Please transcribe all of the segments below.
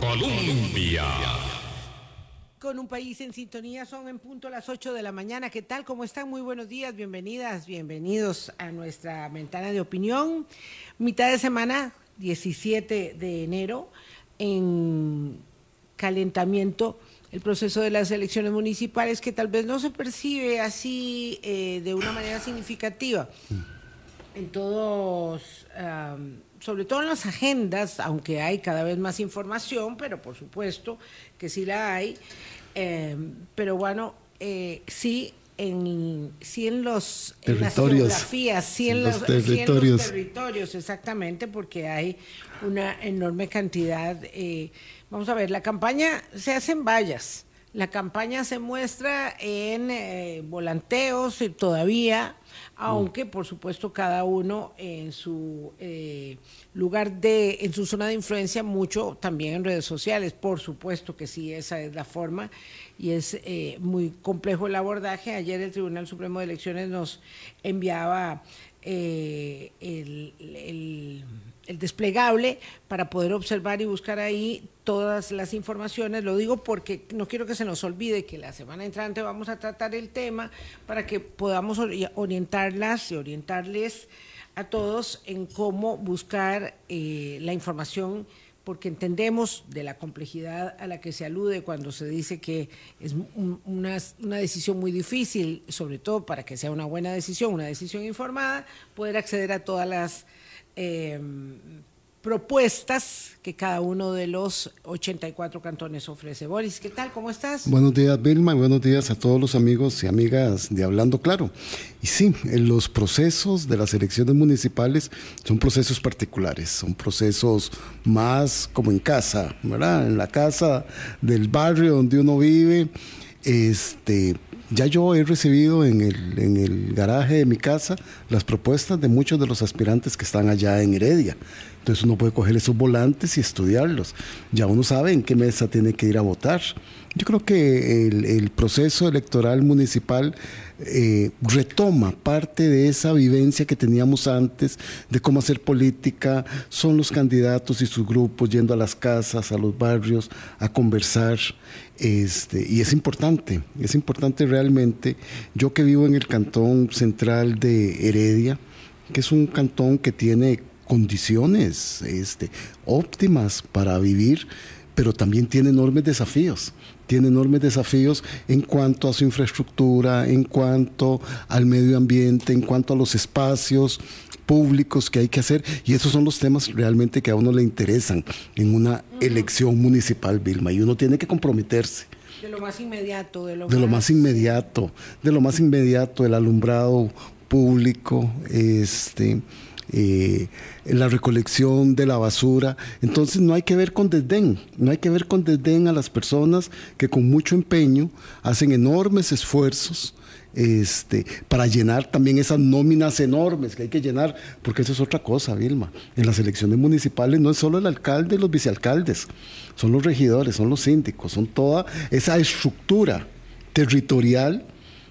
Colombia. Con un país en sintonía son en punto las 8 de la mañana. ¿Qué tal? ¿Cómo están? Muy buenos días, bienvenidas, bienvenidos a nuestra ventana de opinión. Mitad de semana, 17 de enero, en calentamiento el proceso de las elecciones municipales que tal vez no se percibe así eh, de una manera significativa en todos, um, sobre todo en las agendas, aunque hay cada vez más información, pero por supuesto que sí la hay. Eh, pero bueno, eh, sí en, sí en los en las geografías, sí en, los, territorios. Sí en los territorios, exactamente, porque hay una enorme cantidad. Eh, vamos a ver, la campaña se hace en vallas, la campaña se muestra en eh, volanteos y todavía aunque por supuesto cada uno en su eh, lugar de, en su zona de influencia, mucho también en redes sociales, por supuesto que sí, esa es la forma y es eh, muy complejo el abordaje. Ayer el Tribunal Supremo de Elecciones nos enviaba eh, el el desplegable para poder observar y buscar ahí todas las informaciones. Lo digo porque no quiero que se nos olvide que la semana entrante vamos a tratar el tema para que podamos orientarlas y orientarles a todos en cómo buscar eh, la información porque entendemos de la complejidad a la que se alude cuando se dice que es una, una, decisión muy difícil, sobre todo para que sea una buena decisión, una decisión informada, poder acceder a todas las eh, propuestas que cada uno de los 84 cantones ofrece. Boris, ¿qué tal? ¿Cómo estás? Buenos días, Vilma, buenos días a todos los amigos y amigas de Hablando Claro. Y sí, en los procesos de las elecciones municipales son procesos particulares, son procesos más como en casa, ¿verdad? En la casa del barrio donde uno vive, este, ya yo he recibido en el, en el garaje de mi casa las propuestas de muchos de los aspirantes que están allá en Heredia. Entonces uno puede coger esos volantes y estudiarlos. Ya uno sabe en qué mesa tiene que ir a votar. Yo creo que el, proceso electoral municipal eh, retoma parte de esa vivencia que teníamos antes de cómo hacer política. Son los candidatos y sus grupos yendo a las casas, a los barrios, a conversar. Este, y es importante, es importante realmente. Yo que vivo en el cantón central de Heredia, que es un cantón que tiene condiciones este, óptimas para vivir, pero también tiene enormes desafíos tiene enormes desafíos en cuanto a su infraestructura, en cuanto al medio ambiente, en cuanto a los espacios públicos que hay que hacer. Y esos son los temas realmente que a uno le interesan en una elección municipal, Vilma. Y uno tiene que comprometerse. De lo más inmediato, de lo, de lo más inmediato, de lo más inmediato, el alumbrado público, este eh, la recolección de la basura. Entonces no hay que ver con desdén, no hay que ver con desdén a las personas que con mucho empeño hacen enormes esfuerzos este, para llenar también esas nóminas enormes que hay que llenar, porque eso es otra cosa, Vilma. En las elecciones municipales no es solo el alcalde y los vicealcaldes, son los regidores, son los síndicos, son toda esa estructura territorial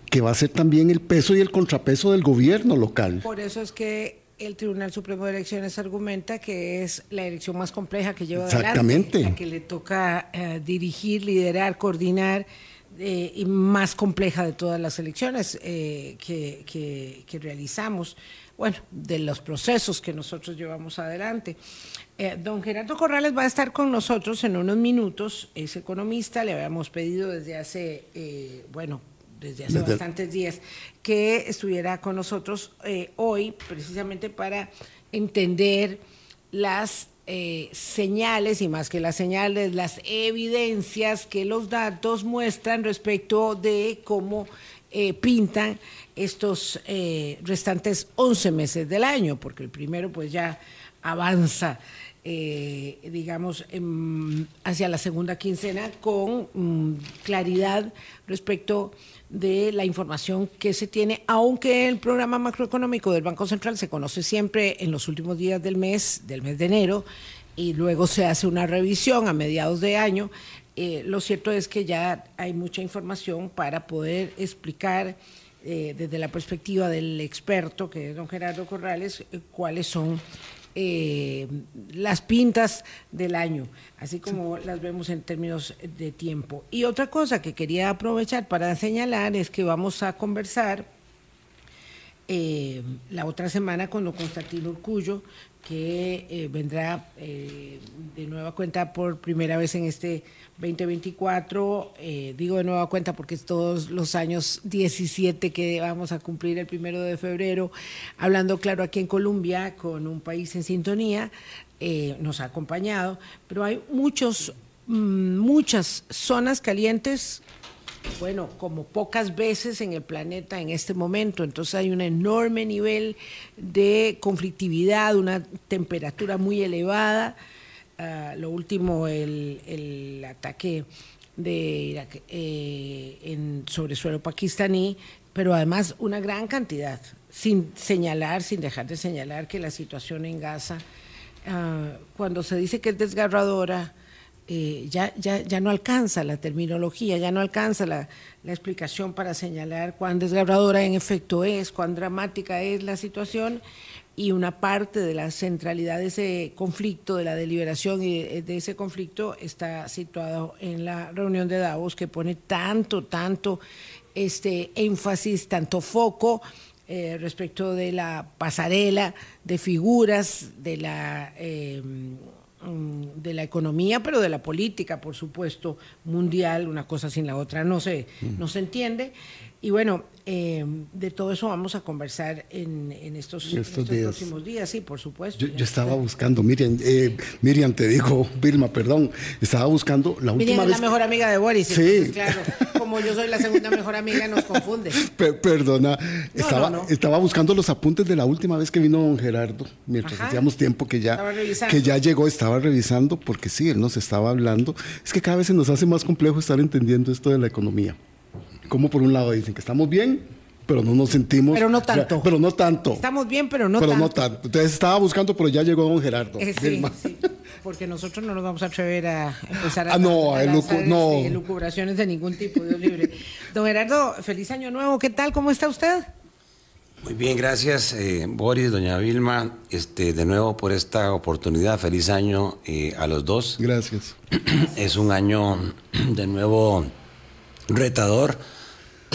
que va a ser también el peso y el contrapeso del gobierno local. Por eso es que el Tribunal Supremo de Elecciones argumenta que es la elección más compleja que lleva adelante, la que le toca eh, dirigir, liderar, coordinar eh, y más compleja de todas las elecciones eh, que, realizamos, bueno, de los procesos que nosotros llevamos adelante. don Gerardo Corrales va a estar con nosotros en unos minutos, es economista, le habíamos pedido desde hace, bueno, desde hace bastantes días, que estuviera con nosotros eh, hoy, precisamente para entender las eh, señales, y más que las señales, las evidencias que los datos muestran respecto de cómo eh, pintan estos restantes 11 meses del año, porque el primero pues ya avanza digamos, hacia la segunda quincena con mm, claridad respecto de la información que se tiene, aunque el programa macroeconómico del Banco Central se conoce siempre en los últimos días del mes, del mes de enero, y luego se hace una revisión a mediados de año. Eh, lo cierto es que ya hay mucha información para poder explicar eh, desde la perspectiva del experto, que es don Gerardo Corrales, eh, cuáles son eh, las pintas del año, así como las vemos en términos de tiempo. Y otra cosa que quería aprovechar para señalar es que vamos a conversar eh, la otra semana con don Constantino Urcullo, que eh, vendrá eh, de nueva cuenta por primera vez en este 2024. Eh, digo de nueva cuenta porque es todos los años 17 que vamos a cumplir el primero de febrero, hablando claro aquí en Colombia con un país en sintonía. nos ha acompañado, pero hay muchos, mm, muchas zonas calientes bueno, como pocas veces en el planeta en este momento. Entonces hay un enorme nivel de conflictividad, una temperatura muy elevada. Ah, lo último, el, ataque de Irak eh, en, sobre suelo pakistaní, pero además una gran cantidad, sin señalar, sin dejar de señalar que la situación en Gaza, ah, cuando se dice que es desgarradora, eh, ya, ya, ya no alcanza la terminología, ya no alcanza la, explicación para señalar cuán desgarradora en efecto es, cuán dramática es la situación y una parte de la centralidad de ese conflicto, de la deliberación y de, de ese conflicto está situado en la reunión de Davos que pone tanto, tanto este énfasis, tanto foco eh, respecto de la pasarela de figuras, de la... Eh, de la economía, pero de la política, por supuesto, mundial, una cosa sin la otra no se, no se entiende. Y bueno, eh, de todo eso vamos a conversar en, en estos, estos, estos días. próximos días, sí, por supuesto. Yo, yo estaba buscando, Miriam, eh, Miriam, te digo, Vilma, perdón, estaba buscando la Miriam última es vez. la mejor amiga de Boris, Sí. entonces, claro, como yo soy la segunda mejor amiga, nos confunde. Pe- perdona, No, estaba, no, no. estaba buscando los apuntes de la última vez que vino don Gerardo, mientras Ajá. hacíamos tiempo que ya, que ya llegó, estaba revisando, porque sí, él nos estaba hablando. Es que cada vez se nos hace más complejo estar entendiendo esto de la economía. Como por un lado dicen que estamos bien, pero no nos sentimos. Pero no tanto. Pero no tanto. Estamos bien, pero no pero tanto. no tanto. Entonces estaba buscando, pero ya llegó don Gerardo. Eh, sí, sí, porque nosotros no nos vamos a atrever a empezar a, Ah, no, a a lanzar, no. elucubraciones de ningún tipo, Dios libre. Don Gerardo, feliz año nuevo, ¿qué tal? ¿Cómo está usted? Muy bien, gracias eh, Boris, doña Vilma, este, de nuevo por esta oportunidad, feliz año eh, a los dos. Gracias. Es un año de nuevo retador.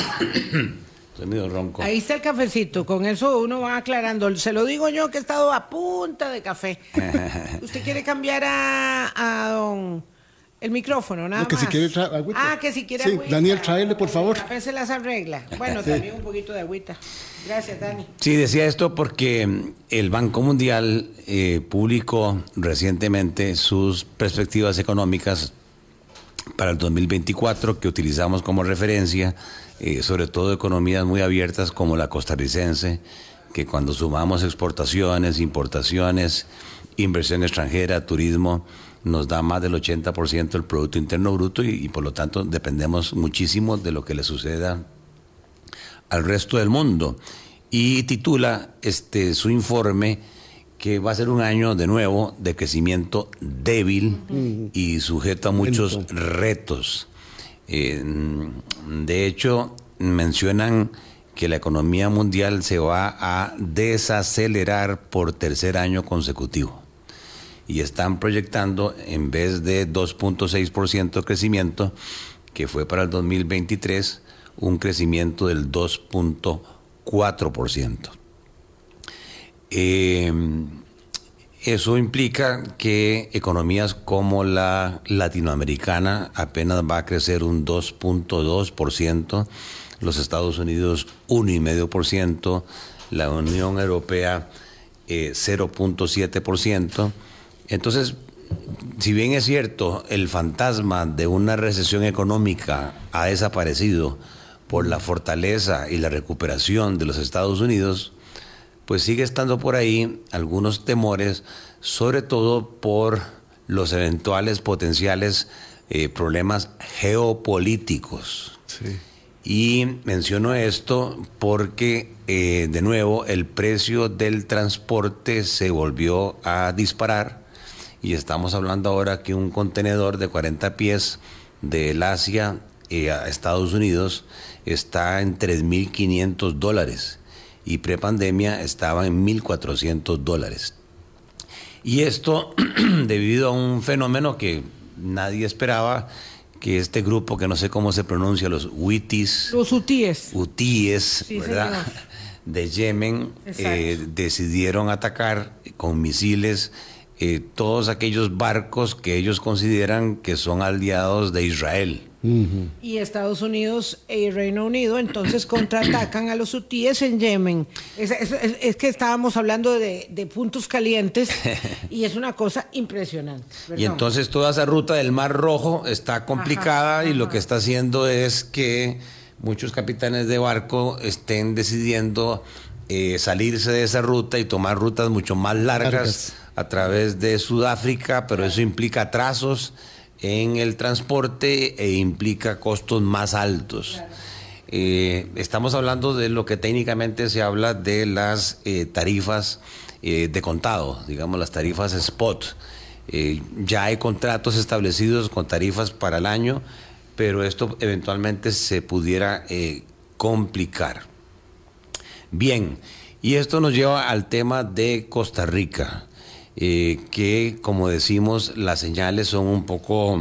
Ronco. Ahí está el cafecito, con eso uno va aclarando. Se lo digo yo que he estado a punta de café. ¿Usted quiere cambiar a, a don el micrófono, nada No, que si más? quiere tra- agüita. Ah, que si quiere Sí, agüita. Daniel, tráele, por favor. El café se las arregla. Bueno, también un poquito de agüita. Gracias, Dani. Sí, decía esto porque mm, el Banco Mundial eh, publicó recientemente sus perspectivas económicas para el 2024 que utilizamos como referencia, eh, sobre todo economías muy abiertas como la costarricense, que cuando sumamos exportaciones, importaciones, inversión extranjera, turismo, nos da más del 80% del Producto Interno Bruto y, y por lo tanto dependemos muchísimo de lo que le suceda al resto del mundo. Y titula este su informe que va a ser un año de nuevo de crecimiento débil y sujeto a muchos retos. Eh, de hecho, mencionan que la economía mundial se va a desacelerar por tercer año consecutivo y están proyectando en vez de 2.6% de crecimiento, que fue para el 2023, un crecimiento del 2.4%. Eh, eso implica que economías como la latinoamericana apenas va a crecer un 2.2%, los Estados Unidos 1,5%, la Unión Europea eh, 0.7%. Entonces, si bien es cierto, el fantasma de una recesión económica ha desaparecido por la fortaleza y la recuperación de los Estados Unidos, pues sigue estando por ahí algunos temores, sobre todo por los eventuales potenciales eh, problemas geopolíticos. Sí. Y menciono esto porque, eh, de nuevo, el precio del transporte se volvió a disparar y estamos hablando ahora que un contenedor de 40 pies del Asia eh, a Estados Unidos está en 3.500 dólares y prepandemia estaba en 1.400 dólares. Y esto debido a un fenómeno que nadie esperaba, que este grupo, que no sé cómo se pronuncia, los huitis. Los hutíes. Hutíes, ¿verdad? De Yemen, eh, decidieron atacar con misiles eh, todos aquellos barcos que ellos consideran que son aliados de Israel. Y Estados Unidos y Reino Unido entonces contraatacan a los hutíes en Yemen. Es, que estábamos hablando de, puntos calientes y es una cosa impresionante. Y entonces toda esa ruta del Mar Rojo está complicada y lo que está haciendo es que muchos capitanes de barco estén decidiendo eh, salirse de esa ruta y tomar rutas mucho más largas, a través de Sudáfrica, pero eso implica trazos en el transporte e implica costos más altos. Eh, estamos hablando de lo que técnicamente se habla de las eh, tarifas eh, de contado, digamos las tarifas spot. ya hay contratos establecidos con tarifas para el año, pero esto eventualmente se pudiera complicar. Bien, y esto nos lleva al tema de Costa Rica. Eh, que, como decimos, las señales son un poco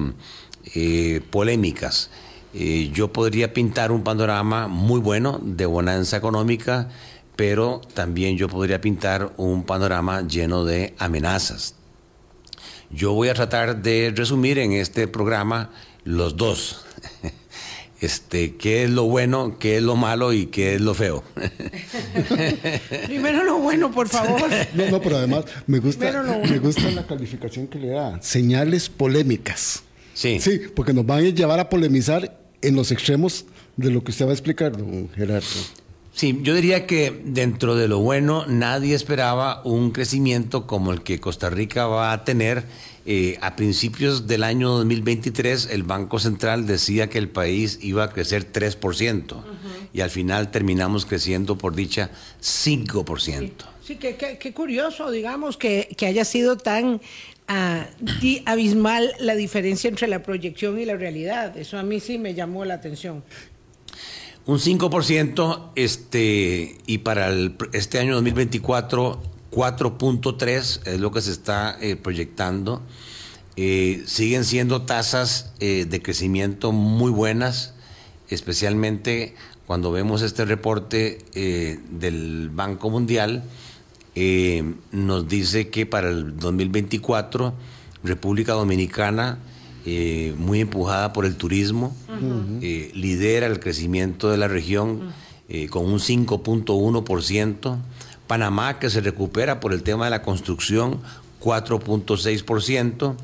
eh, polémicas. Eh, yo podría pintar un panorama muy bueno de bonanza económica, pero también yo podría pintar un panorama lleno de amenazas. Yo voy a tratar de resumir en este programa los dos. Este, qué es lo bueno, qué es lo malo y qué es lo feo. Primero lo bueno, por favor. No, no, pero además me gusta, me gusta la calificación que le da. Señales polémicas. Sí. Sí, porque nos van a llevar a polemizar en los extremos de lo que usted va a explicar, don Gerardo. Sí, yo diría que dentro de lo bueno nadie esperaba un crecimiento como el que Costa Rica va a tener eh, a principios del año 2023 el Banco Central decía que el país iba a crecer 3% y al final terminamos creciendo por dicha 5%. Sí, qué curioso, digamos, que, haya sido tan ah, abismal la diferencia entre la proyección y la realidad. Eso a mí sí me llamó la atención. Un 5% este, y para este año 2024 4.3 es lo que se está eh, proyectando. Eh, siguen siendo tasas eh, de crecimiento muy buenas, especialmente cuando vemos este reporte del Banco Mundial. nos dice que para el 2024 República Dominicana, muy empujada por el turismo, lidera el crecimiento de la región con un 5.1%. Panamá, que se recupera por el tema de la construcción, 4.6%.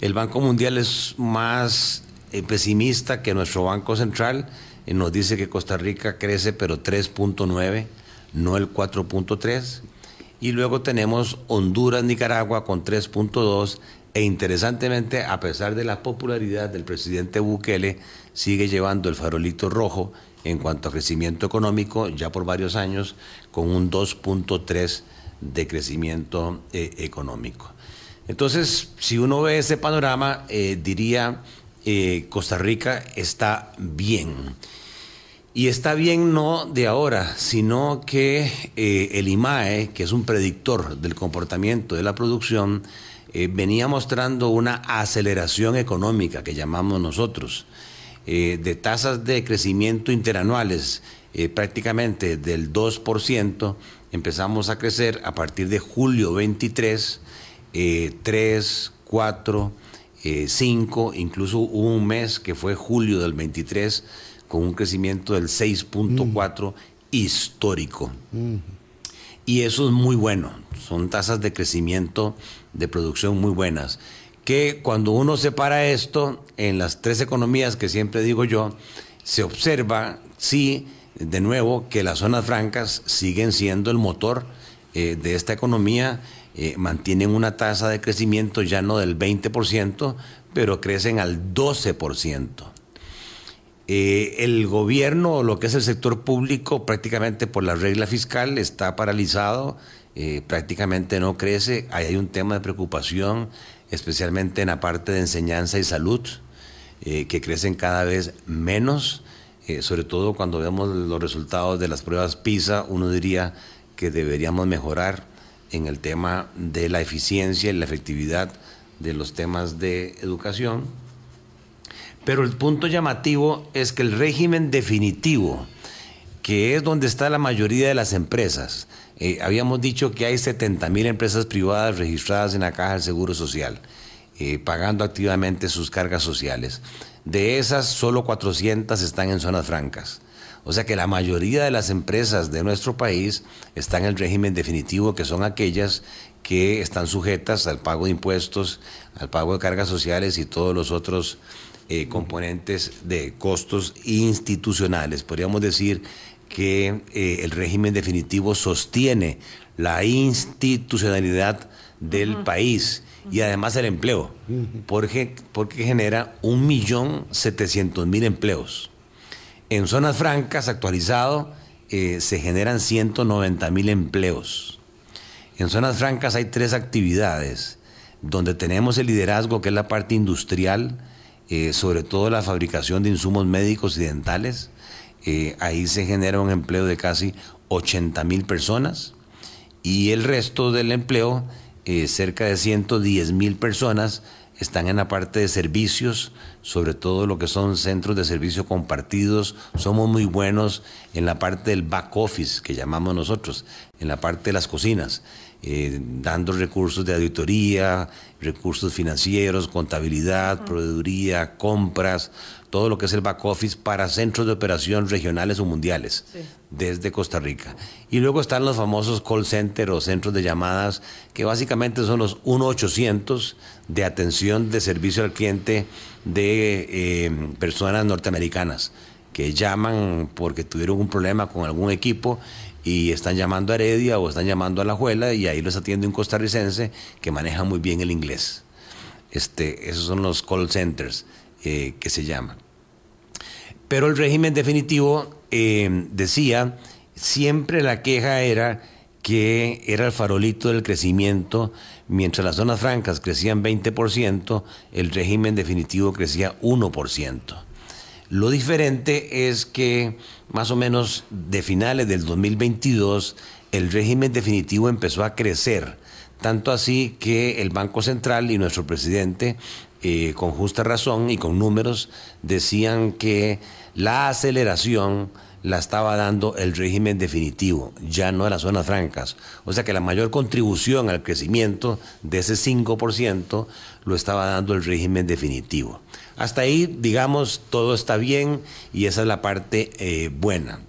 El Banco Mundial es más eh, pesimista que nuestro Banco Central. Eh, nos dice que Costa Rica crece, pero 3.9, no el 4.3. Y luego tenemos Honduras, Nicaragua con 3.2. E interesantemente, a pesar de la popularidad del presidente Bukele, sigue llevando el farolito rojo en cuanto a crecimiento económico ya por varios años con un 2.3 de crecimiento eh, económico. Entonces, si uno ve ese panorama, eh, diría eh, Costa Rica está bien. Y está bien no de ahora, sino que el IMAE, que es un predictor del comportamiento de la producción, venía mostrando una aceleración económica que llamamos nosotros. Eh, de tasas de crecimiento interanuales eh, prácticamente del 2%, empezamos a crecer a partir de julio 23, 3, 4, 5, incluso hubo un mes que fue julio del 23 con un crecimiento del 6.4 histórico. Y eso es muy bueno, son tasas de crecimiento de producción muy buenas que cuando uno separa esto en las tres economías que siempre digo yo, se observa, sí, de nuevo, que las zonas francas siguen siendo el motor eh, de esta economía, eh, mantienen una tasa de crecimiento ya no del 20%, pero crecen al 12%. Eh, el gobierno, lo que es el sector público, prácticamente por la regla fiscal, está paralizado, prácticamente no crece, hay un tema de preocupación especialmente en la parte de enseñanza y salud. eh, que crecen cada vez menos, eh, sobre todo cuando vemos los resultados de las pruebas PISA, uno diría que deberíamos mejorar en el tema de la eficiencia y la efectividad de los temas de educación. Pero el punto llamativo es que el régimen definitivo, que es donde está la mayoría de las empresas, eh, habíamos dicho que hay 70 mil empresas privadas registradas en la Caja del Seguro Social. Eh, pagando activamente sus cargas sociales. De esas, solo 400 están en zonas francas. O sea que la mayoría de las empresas de nuestro país están en el régimen definitivo, que son aquellas que están sujetas al pago de impuestos, al pago de cargas sociales y todos los otros eh, componentes de costos institucionales. Podríamos decir que eh, el régimen definitivo sostiene la institucionalidad del país y además el empleo, porque, porque genera 1.700.000 empleos. En zonas francas, actualizado, eh, se generan 190.000 empleos. En zonas francas hay tres actividades, donde tenemos el liderazgo, que es la parte industrial, eh, sobre todo la fabricación de insumos médicos y dentales. Eh, ahí se genera un empleo de casi 80.000 personas y el resto del empleo eh, cerca de 110 mil personas están en la parte de servicios, sobre todo lo que son centros de servicio compartidos. Somos muy buenos en la parte del back office, que llamamos nosotros, en la parte de las cocinas, eh, dando recursos de auditoría, recursos financieros, contabilidad, proveeduría, compras, todo lo que es el back office para centros de operación regionales o mundiales desde Costa Rica. Y luego están los famosos call centers o centros de llamadas, que básicamente son los 1-800 de atención de servicio al cliente de eh, personas norteamericanas que llaman porque tuvieron un problema con algún equipo y están llamando a Heredia o están llamando a La Juela y ahí los atiende un costarricense que maneja muy bien el inglés. Este, esos son los call centers eh, que se llaman. Pero el régimen definitivo eh, decía, siempre la queja era que era el farolito del crecimiento, mientras las zonas francas crecían 20%, el régimen definitivo crecía 1%. Lo diferente es que más o menos de finales del 2022 el régimen definitivo empezó a crecer, tanto así que el Banco Central y nuestro presidente eh, con justa razón y con números, decían que la aceleración la estaba dando el régimen definitivo, ya no de las zonas francas. O sea que la mayor contribución al crecimiento de ese 5% lo estaba dando el régimen definitivo. Hasta ahí, digamos, todo está bien y esa es la parte eh, buena.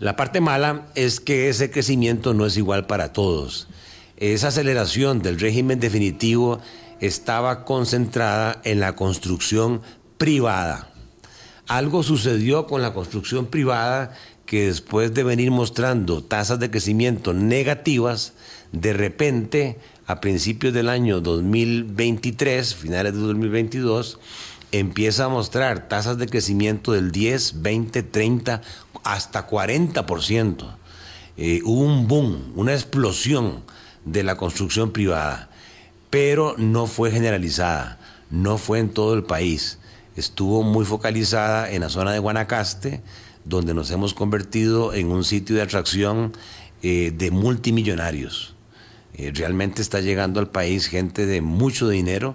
La parte mala es que ese crecimiento no es igual para todos. Esa aceleración del régimen definitivo estaba concentrada en la construcción privada. Algo sucedió con la construcción privada que después de venir mostrando tasas de crecimiento negativas, de repente, a principios del año 2023, finales de 2022, empieza a mostrar tasas de crecimiento del 10, 20, 30, hasta 40%. Eh, hubo un boom, una explosión de la construcción privada pero no fue generalizada, no fue en todo el país. Estuvo muy focalizada en la zona de Guanacaste, donde nos hemos convertido en un sitio de atracción eh, de multimillonarios. Eh, realmente está llegando al país gente de mucho dinero.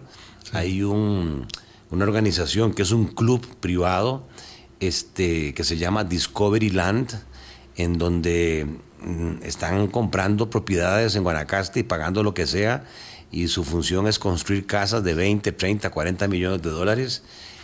Hay una organización que es un club privado este, que se llama Discovery Land, en donde mm, están comprando propiedades en Guanacaste y pagando lo que sea y su función es construir casas de 20, 30, 40 millones de dólares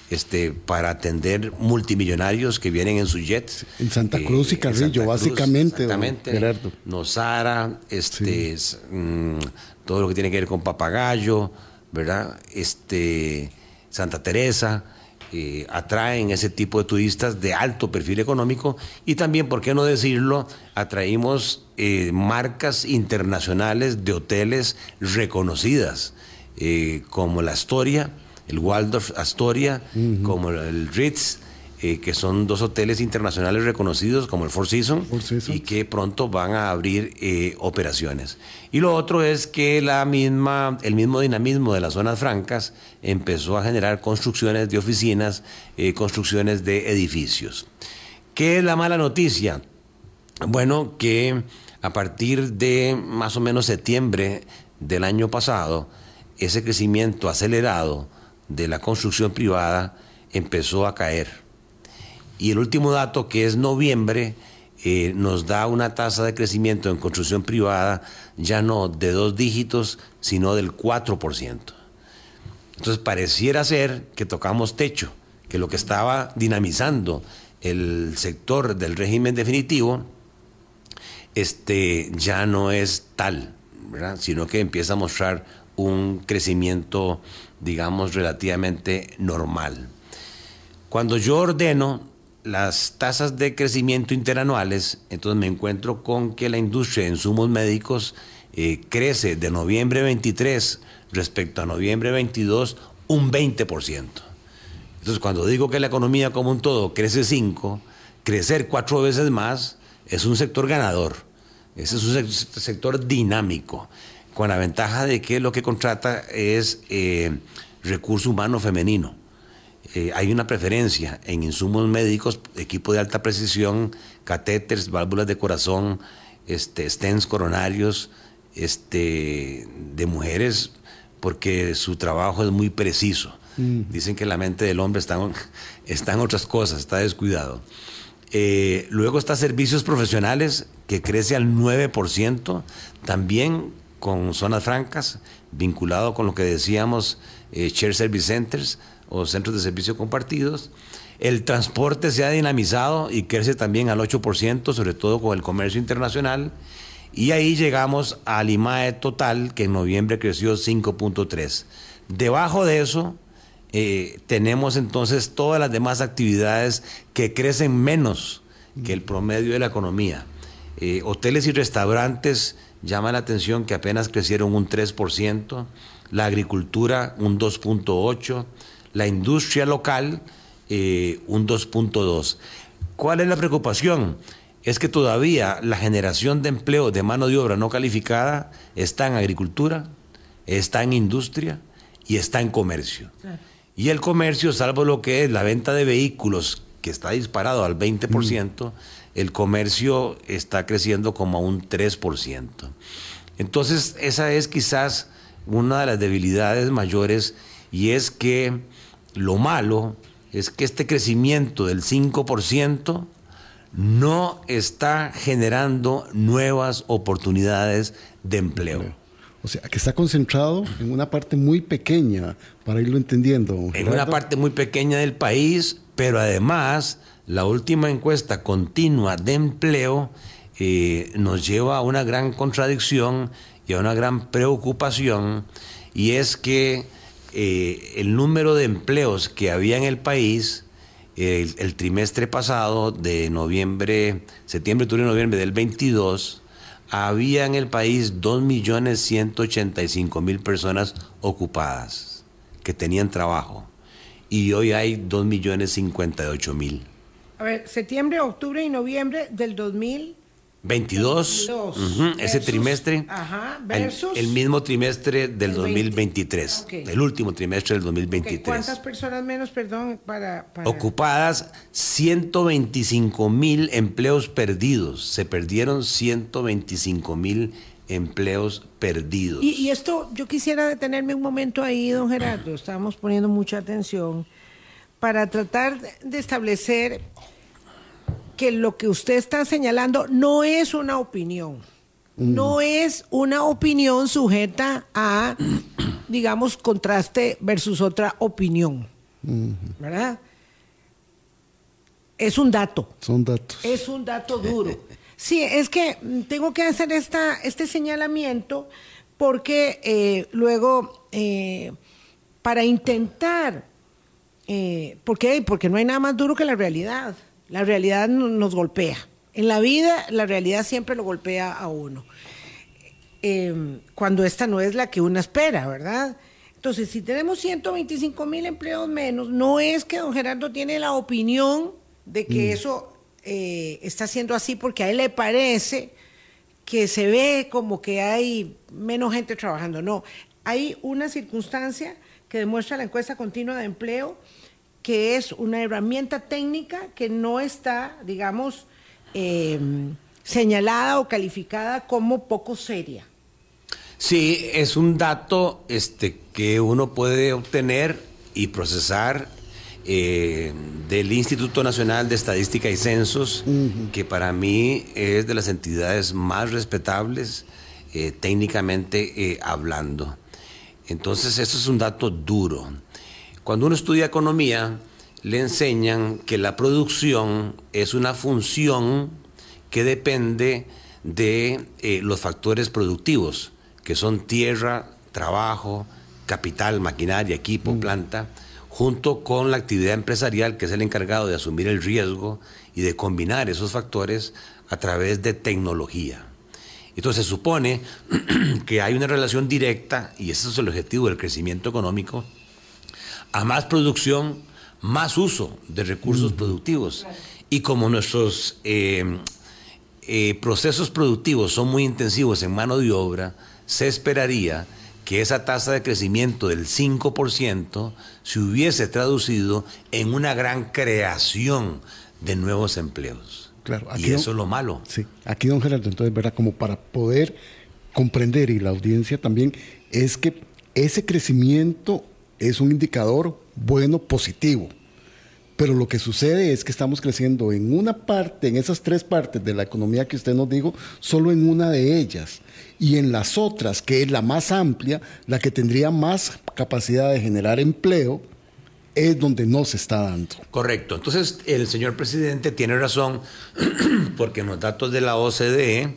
este, para atender multimillonarios que vienen en sus jets. En Santa eh, Cruz y Carrillo, básicamente, exactamente, Gerardo. Nosara, este, mm, todo lo que tiene que ver con Papagayo, ¿verdad? Este, Santa Teresa. Eh, atraen ese tipo de turistas de alto perfil económico y también, ¿por qué no decirlo? Atraímos eh, marcas internacionales de hoteles reconocidas, eh, como la Astoria, el Waldorf Astoria, como el Ritz, eh, que son dos hoteles internacionales reconocidos como el Four Seasons, y que pronto van a abrir eh, operaciones. Y lo otro es que la misma, el mismo dinamismo de las zonas francas empezó a generar construcciones de oficinas, eh, construcciones de edificios. ¿Qué es la mala noticia? Bueno, que a partir de más o menos septiembre del año pasado, ese crecimiento acelerado de la construcción privada empezó a caer y el último dato, que es noviembre, eh, nos da una tasa de crecimiento en construcción privada ya no de dos dígitos, sino del 4%. Entonces pareciera ser que tocamos techo, que lo que estaba dinamizando el sector del régimen definitivo este, ya no es tal, sino que empieza a mostrar un crecimiento, digamos, relativamente normal. Cuando yo ordeno las tasas de crecimiento interanuales, entonces me encuentro con que la industria de insumos médicos eh, crece de noviembre 23 respecto a noviembre 22 un 20%. Entonces cuando digo que la economía como un todo crece 5, crecer cuatro veces más es un sector ganador, ese es un sector dinámico, con la ventaja de que lo que contrata es eh, recurso humano femenino. Eh, hay una preferencia en insumos médicos, equipo de alta precisión, catéteres, válvulas de corazón, este, stents coronarios, este, de mujeres, porque su trabajo es muy preciso. Mm. Dicen que la mente del hombre está, está en otras cosas, está descuidado. Eh, luego está servicios profesionales, que crece al 9%, también con zonas francas, vinculado con lo que decíamos, eh, Share Service Centers, o centros de servicio compartidos. El transporte se ha dinamizado y crece también al 8%, sobre todo con el comercio internacional. Y ahí llegamos al IMAE total, que en noviembre creció 5.3. Debajo de eso, eh, tenemos entonces todas las demás actividades que crecen menos que el promedio de la economía. Eh, hoteles y restaurantes llaman la atención que apenas crecieron un 3%, la agricultura un 2.8%, la industria local eh, un 2.2. ¿Cuál es la preocupación? Es que todavía la generación de empleo de mano de obra no calificada está en agricultura, está en industria y está en comercio. Y el comercio, salvo lo que es la venta de vehículos, que está disparado al 20%, mm. El comercio está creciendo como a un 3%. Entonces, esa es quizás una de las debilidades mayores y es que lo malo es que este crecimiento del 5% no está generando nuevas oportunidades de empleo. O sea, que está concentrado en una parte muy pequeña, para irlo entendiendo. En una parte muy pequeña del país, pero además la última encuesta continua de empleo eh, nos lleva a una gran contradicción y a una gran preocupación, y es que eh, el número de empleos que había en el país el, trimestre pasado de noviembre, septiembre, octubre noviembre del 22, había en el país 2.185.000 personas ocupadas que tenían trabajo y hoy hay 2.058.000. A ver, septiembre, octubre y noviembre del 2000 22, ese trimestre, el, mismo trimestre del 2023, el último trimestre del 2023. ¿Cuántas personas menos, perdón, para, Ocupadas, 125 mil empleos perdidos, se perdieron 125 mil empleos perdidos. Y, y, esto, yo quisiera detenerme un momento ahí, don Gerardo, estamos poniendo mucha atención, para tratar de establecer que lo que usted está señalando no es una opinión. Mm. No es una opinión sujeta a, digamos, contraste versus otra opinión. Mm. ¿Verdad? Es un dato. Son datos. Es un dato duro. Sí, es que tengo que hacer esta, este señalamiento porque eh, luego, eh, para intentar, eh, ¿por qué? Porque no hay nada más duro que la realidad. La realidad nos golpea. En la vida, la realidad siempre lo golpea a uno. Em, cuando esta no es la que uno espera, ¿verdad? Entonces, si tenemos 125 mil empleos menos, no es que don Gerardo tiene la opinión de que eso eh, está siendo así porque a él le parece que se ve como que hay menos gente trabajando. No, hay una circunstancia que demuestra la encuesta continua de empleo, que es una herramienta técnica que no está, digamos, em, señalada o calificada como poco seria. Sí, es un dato este, que uno puede obtener y procesar eh, del Instituto Nacional de Estadística y Censos, que para mí es de las entidades más respetables eh, técnicamente eh, hablando. Entonces, eso es un dato duro. Cuando uno estudia economía, le enseñan que la producción es una función que depende de eh, los factores productivos, que son tierra, trabajo, capital, maquinaria, equipo, mm. planta, junto con la actividad empresarial, que es el encargado de asumir el riesgo y de combinar esos factores a través de tecnología. Entonces se supone que hay una relación directa, y ese es el objetivo del crecimiento económico, a más producción, más uso de recursos productivos. Y como nuestros eh, eh, procesos productivos son muy intensivos en mano de obra, se esperaría que esa tasa de crecimiento del 5% se hubiese traducido en una gran creación de nuevos empleos y eso es lo malo. Sí, aquí don Gerardo, entonces, ¿verdad? Como para poder comprender y la audiencia también, es que ese crecimiento es un indicador bueno, positivo. Pero lo que sucede es que estamos creciendo en una parte, en esas tres partes de la economía que usted nos dijo, solo en una de ellas. Y en las otras, que es la más amplia, la que tendría más capacidad de generar empleo, es donde no se está dando. Correcto. Entonces, el señor presidente tiene razón, porque en los datos de la OCDE,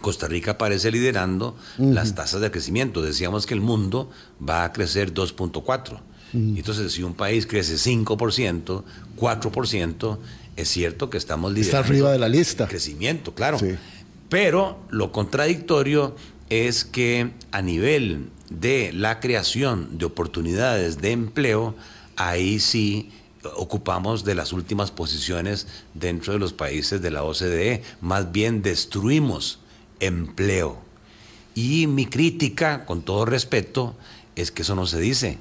Costa Rica aparece liderando las tasas de crecimiento. Decíamos que el mundo va a crecer 2.4. Entonces, si un país crece 5%, 4%, es cierto que estamos liderando. Está arriba de la lista. crecimiento, claro. Pero lo contradictorio es que a nivel de la creación de oportunidades de empleo, ahí sí ocupamos de las últimas posiciones dentro de los países de la OCDE, más bien destruimos empleo. Y mi crítica, con todo respeto, es que eso no se dice.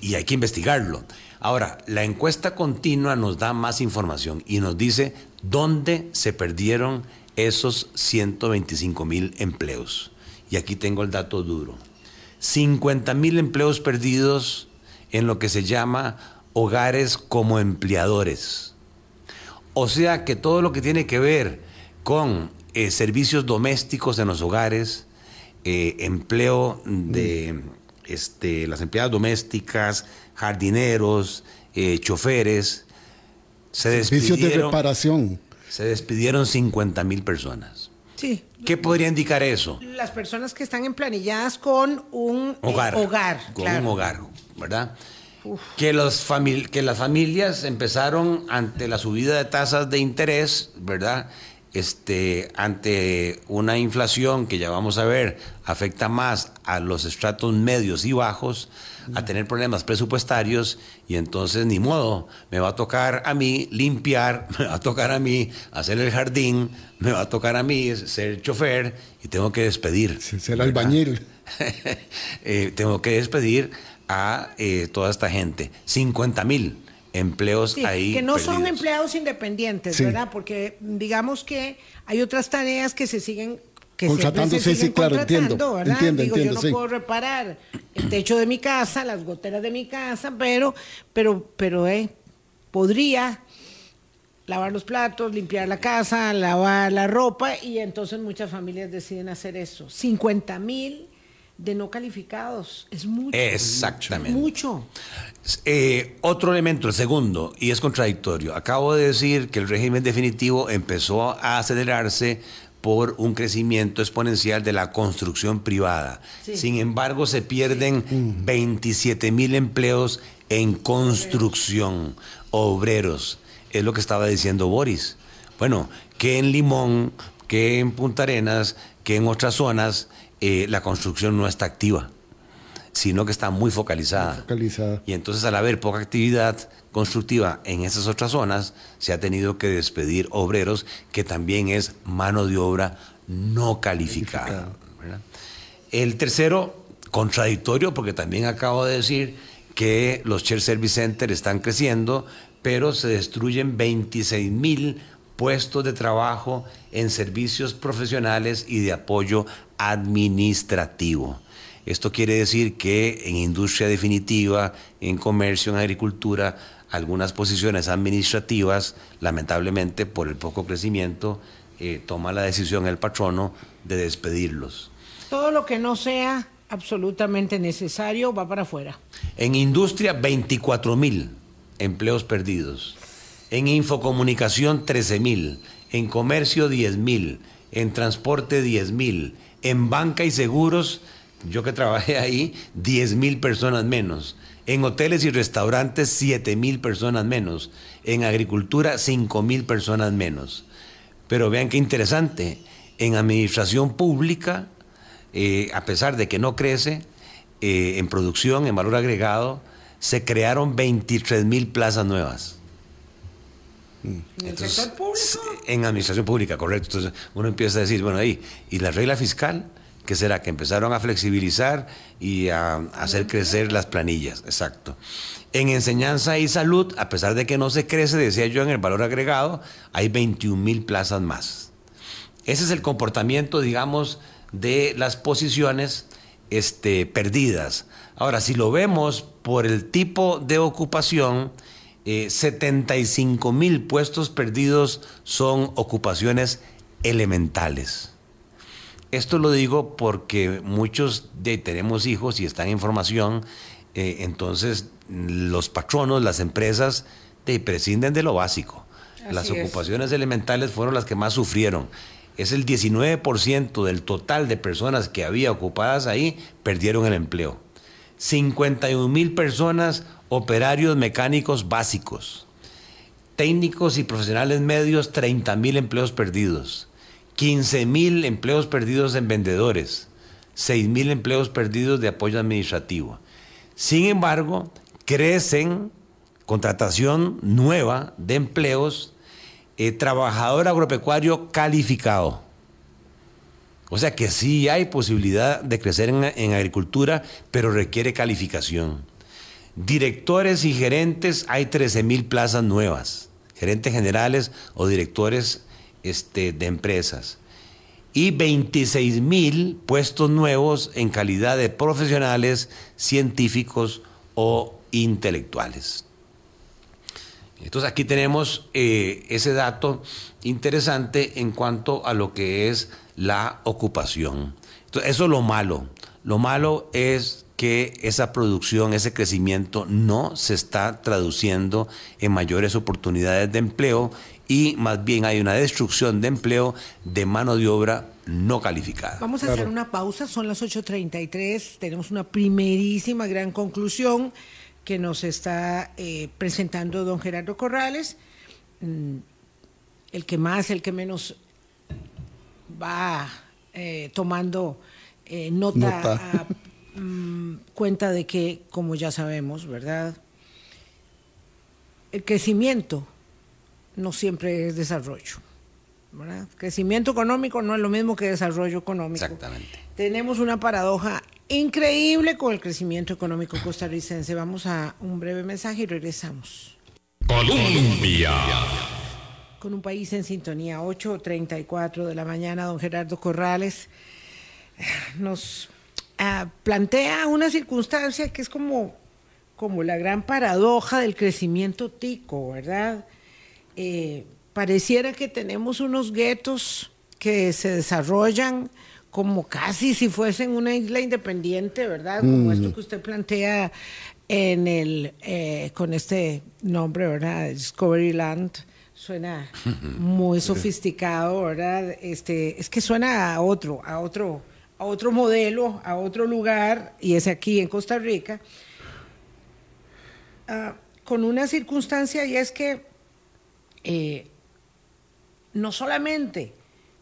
Y hay que investigarlo. Ahora, la encuesta continua nos da más información y nos dice dónde se perdieron esos 125 mil empleos. Y aquí tengo el dato duro. 50 mil empleos perdidos en lo que se llama hogares como empleadores. O sea que todo lo que tiene que ver con eh, servicios domésticos en los hogares, eh, empleo de este, las empleadas domésticas, jardineros, eh, choferes, se despidieron. Servicios de reparación. Se despidieron 50 mil personas. Sí. ¿Qué podría indicar eso? Las personas que están emplanilladas con un hogar. hogar con un hogar. ¿verdad? Que, los que las familias empezaron ante la subida de tasas de interés, ¿verdad? Este, ante una inflación que ya vamos a ver afecta más a los estratos medios y bajos, a tener problemas presupuestarios y entonces ni modo, me va a tocar a mí limpiar, me va a tocar a mí hacer el jardín, me va a tocar a mí ser chofer y tengo que despedir. Ser albañil. eh, tengo que despedir a eh, toda esta gente. 50 mil empleos ahí. Que no son empleados independientes, ¿verdad? Porque digamos que hay otras tareas que se siguen que contratando, sí, sí, claro, entiendo, ¿verdad? entiendo, Digo, entiendo, yo no puedo reparar el techo de mi casa, las goteras de mi casa, pero, pero, pero, eh, podría lavar los platos, limpiar la casa, lavar la ropa, y entonces muchas familias deciden hacer eso. 50 mil de no calificados. Es mucho. Exactamente. Mucho. Eh, otro elemento, el segundo, y es contradictorio. Acabo de decir que el régimen definitivo empezó a acelerarse por un crecimiento exponencial de la construcción privada. Sin embargo, se pierden 27 mil empleos en construcción, obreros. Es lo que estaba diciendo Boris. Bueno, que en Limón, que en Punta Arenas, que en otras zonas, eh, la construcción no está activa. sino que está muy focalizada. focalizada. Y entonces al haber poca actividad constructiva en esas otras zonas, se ha tenido que despedir obreros, que también es mano de obra no calificada. El tercero, contradictorio, porque también acabo de decir que los Share Service Center están creciendo, pero se destruyen 26 mil puestos de trabajo en servicios profesionales y de apoyo administrativo. Esto quiere decir que en industria definitiva, en comercio, en agricultura, algunas posiciones administrativas, lamentablemente por el poco crecimiento, eh, toma la decisión el patrono de despedirlos. Todo lo que no sea absolutamente necesario va para afuera. En industria, 24 mil empleos perdidos. En infocomunicación, 13 mil. En comercio, 10 mil. En transporte, 10 mil. En banca y seguros, yo que trabajé ahí, 10 mil personas menos. En hoteles y restaurantes, 7 mil personas menos. En agricultura, 5 mil personas menos. Pero vean qué interesante. En administración pública, eh, a pesar de que no crece, eh, en producción, en valor agregado, se crearon 23 mil plazas nuevas. ¿En el sector público? En administración pública, correcto. Entonces uno empieza a decir, bueno, ahí, ¿y la regla fiscal? ¿Qué será? Que empezaron a flexibilizar y a, hacer crecer las planillas, exacto. En enseñanza y salud, a pesar de que no se crece, decía yo, en el valor agregado, hay 21 mil plazas más. Ese es el comportamiento, digamos, de las posiciones este, perdidas. Ahora, si lo vemos por el tipo de ocupación, 75 eh, mil puestos perdidos son ocupaciones elementales. Esto lo digo porque muchos de, tenemos hijos y están en formación, eh, entonces los patronos, las empresas, te prescinden de lo básico. las ocupaciones elementales fueron las que más sufrieron. Es el 19% del total de personas que había ocupadas ahí perdieron el empleo. 51 mil personas operarios mecánicos básicos, técnicos y profesionales medios 30 mil empleos perdidos, 15 mil empleos perdidos en vendedores, 6 mil empleos perdidos de apoyo administrativo. Sin embargo, crecen contratación nueva de empleos eh, trabajador agropecuario calificado o sea que sí hay posibilidad de crecer en, agricultura, pero requiere calificación. Directores y gerentes, hay 13 mil plazas nuevas, gerentes generales o directores este, de empresas. Y 26 mil puestos nuevos en calidad de profesionales, científicos o intelectuales. Entonces aquí tenemos eh, ese dato interesante en cuanto a lo que es la ocupación. Entonces, eso es lo malo. Lo malo es que esa producción, ese crecimiento no se está traduciendo en mayores oportunidades de empleo y más bien hay una destrucción de empleo de mano de obra no calificada. Vamos a hacer una pausa, son las 8.33, tenemos una primerísima gran conclusión que nos está eh, presentando don Gerardo Corrales, mm, el que más, el que menos va eh, tomando eh, nota, mm, cuenta de que, como ya sabemos, ¿verdad? El crecimiento no siempre es desarrollo. ¿verdad? Crecimiento económico no es lo mismo que desarrollo económico. Exactamente. Tenemos una paradoja increíble con el crecimiento económico costarricense. Vamos a un breve mensaje y regresamos. Colombia con un país en sintonía, 8.34 de la mañana, don Gerardo Corrales nos ah, plantea una circunstancia que es como, como la gran paradoja del crecimiento tico, ¿verdad? Eh, pareciera que tenemos unos guetos que se desarrollan como casi si fuesen una isla independiente, ¿verdad? Como mm. esto que usted plantea en el, eh, con este nombre, ¿verdad? Discovery Land Suena muy sofisticado, ¿verdad? Este, es que suena a otro, a otro, a otro modelo, a otro lugar, y es aquí en Costa Rica, ah, con una circunstancia y es que eh, no solamente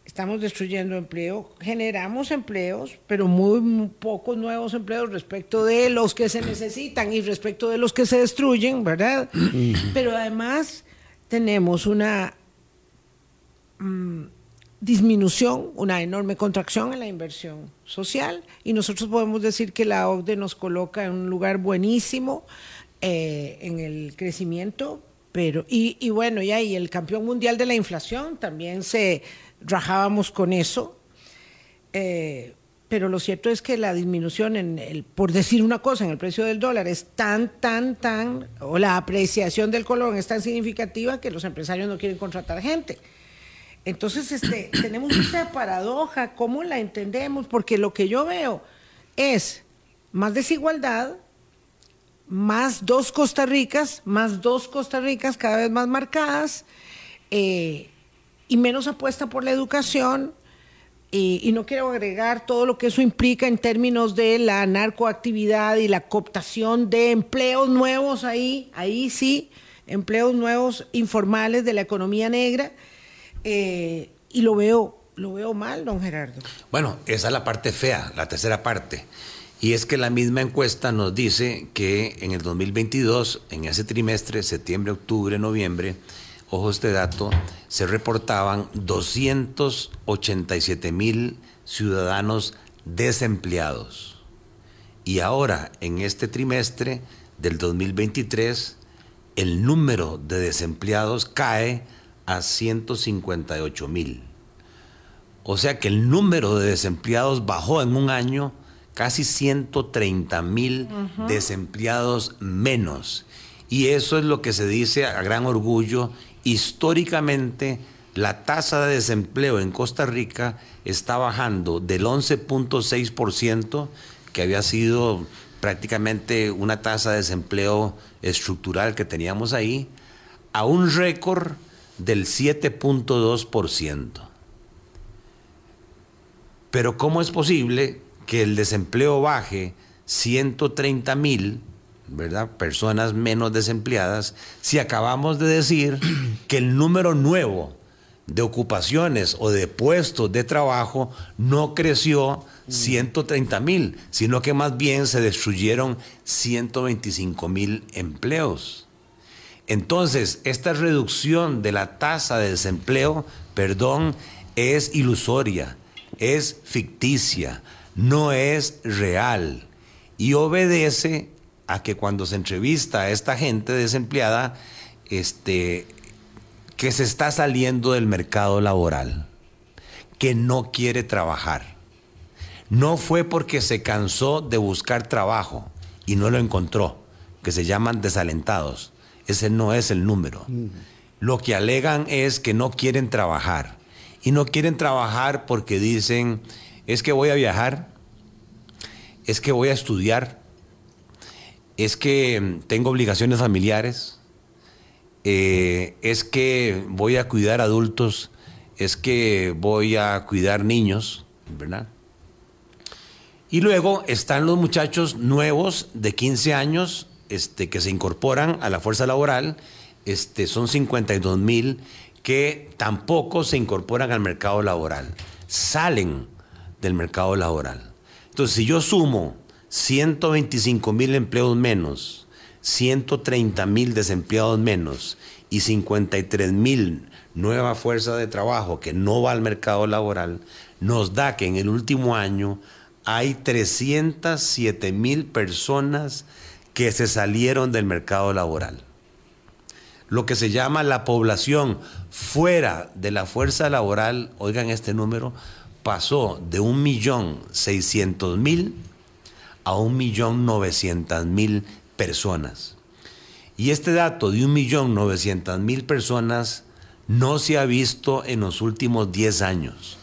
estamos destruyendo empleo, generamos empleos, pero muy, muy, pocos nuevos empleos respecto de los que se necesitan y respecto de los que se destruyen, ¿verdad? Pero además tenemos una mm, disminución, una enorme contracción en la inversión social y nosotros podemos decir que la OCDE nos coloca en un lugar buenísimo eh, en el crecimiento, pero y, y bueno, ya y el campeón mundial de la inflación también se rajábamos con eso. Eh, pero lo cierto es que la disminución en el, por decir una cosa, en el precio del dólar es tan, tan, tan, o la apreciación del colón es tan significativa que los empresarios no quieren contratar gente. Entonces, este, tenemos esta paradoja, ¿cómo la entendemos? Porque lo que yo veo es más desigualdad, más dos Costa Ricas, más dos Costa Ricas cada vez más marcadas, eh, y menos apuesta por la educación. Y, no quiero agregar todo lo que eso implica en términos de la narcoactividad y la cooptación de empleos nuevos ahí, ahí sí, empleos nuevos informales de la economía negra. Eh, y lo veo, lo veo mal, don Gerardo. Bueno, esa es la parte fea, la tercera parte. Y es que la misma encuesta nos dice que en el 2022, en ese trimestre, septiembre, octubre, noviembre, ojo este dato, se reportaban 287 mil ciudadanos desempleados. Y ahora, en este trimestre del 2023, el número de desempleados cae a 158 mil. O sea que el número de desempleados bajó en un año casi 130 mil uh -huh. desempleados menos. Y eso es lo que se dice a gran orgullo históricamente la tasa de desempleo en Costa Rica está bajando del 11.6%, que había sido prácticamente una tasa de desempleo estructural que teníamos ahí, a un récord del 7.2%. Pero ¿cómo es posible que el desempleo baje 130 mil ¿verdad? Personas menos desempleadas, si acabamos de decir que el número nuevo de ocupaciones o de puestos de trabajo no creció 130 mil, sino que más bien se destruyeron 125 mil empleos. Entonces, esta reducción de la tasa de desempleo, perdón, es ilusoria, es ficticia, no es real y obedece a que cuando se entrevista a esta gente desempleada, este, que se está saliendo del mercado laboral, que no quiere trabajar. No fue porque se cansó de buscar trabajo y no lo encontró, que se llaman desalentados. Ese no es el número. Mm. Lo que alegan es que no quieren trabajar. Y no quieren trabajar porque dicen, es que voy a viajar, es que voy a estudiar, es que mm, tengo obligaciones familiares, eh, es que voy a cuidar adultos, es que voy a cuidar niños, ¿verdad? Y luego están los muchachos nuevos de 15 años este, que se incorporan a la fuerza laboral, este, son 52 mil que tampoco se incorporan al mercado laboral, salen del mercado laboral. Entonces, si yo sumo 125 mil empleos menos, 130 mil desempleados menos y 53 mil nueva fuerza de trabajo que no va al mercado laboral, nos da que en el último año hay 307 mil personas que se salieron del mercado laboral. Lo que se llama la población fuera de la fuerza laboral, oigan este número, pasó de 1.600.000 a 1.900.000 personas. Y este dato de 1.900.000 personas no se ha visto en los últimos 10 años.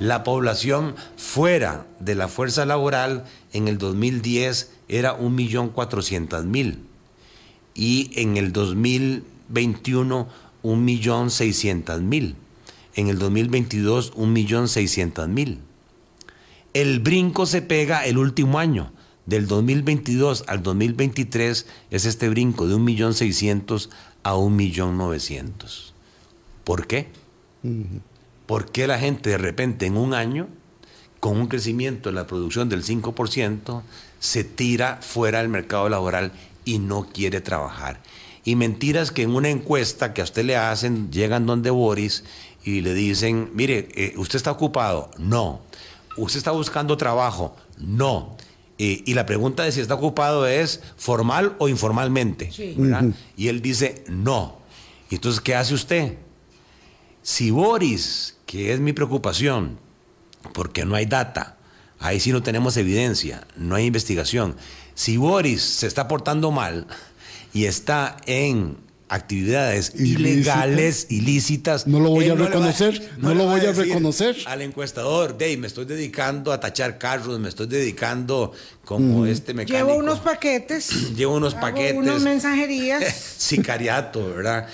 La población fuera de la fuerza laboral en el 2010 era 1.400.000 y en el 2021 1.600.000. En el 2022 1.600.000 el brinco se pega el último año. Del 2022 al 2023 es este brinco de 1.600.000 a 1.900.000. ¿Por qué? ¿por qué la gente de repente en un año, con un crecimiento en la producción del 5%, se tira fuera del mercado laboral y no quiere trabajar? Y mentiras que en una encuesta que a usted le hacen, llegan donde Boris y le dicen, mire, eh, ¿usted está ocupado? No. ¿Usted está buscando trabajo? No. Eh, y la pregunta de si está ocupado es formal o informalmente. Y él dice, no. Y entonces, ¿qué hace usted? Si Boris, que es mi preocupación, porque no hay data, ahí sí no tenemos evidencia, no hay investigación. Si Boris se está portando mal, y está en actividades ilegales, ilícitas. No lo voy a reconocer, no, lo voy a, reconocer. Al encuestador, Dave, me estoy dedicando a tachar carros, me estoy dedicando como mm. este mecánico. Llevo unos paquetes. Llevo unos paquetes. Unas mensajerías. Sicariato, ¿verdad?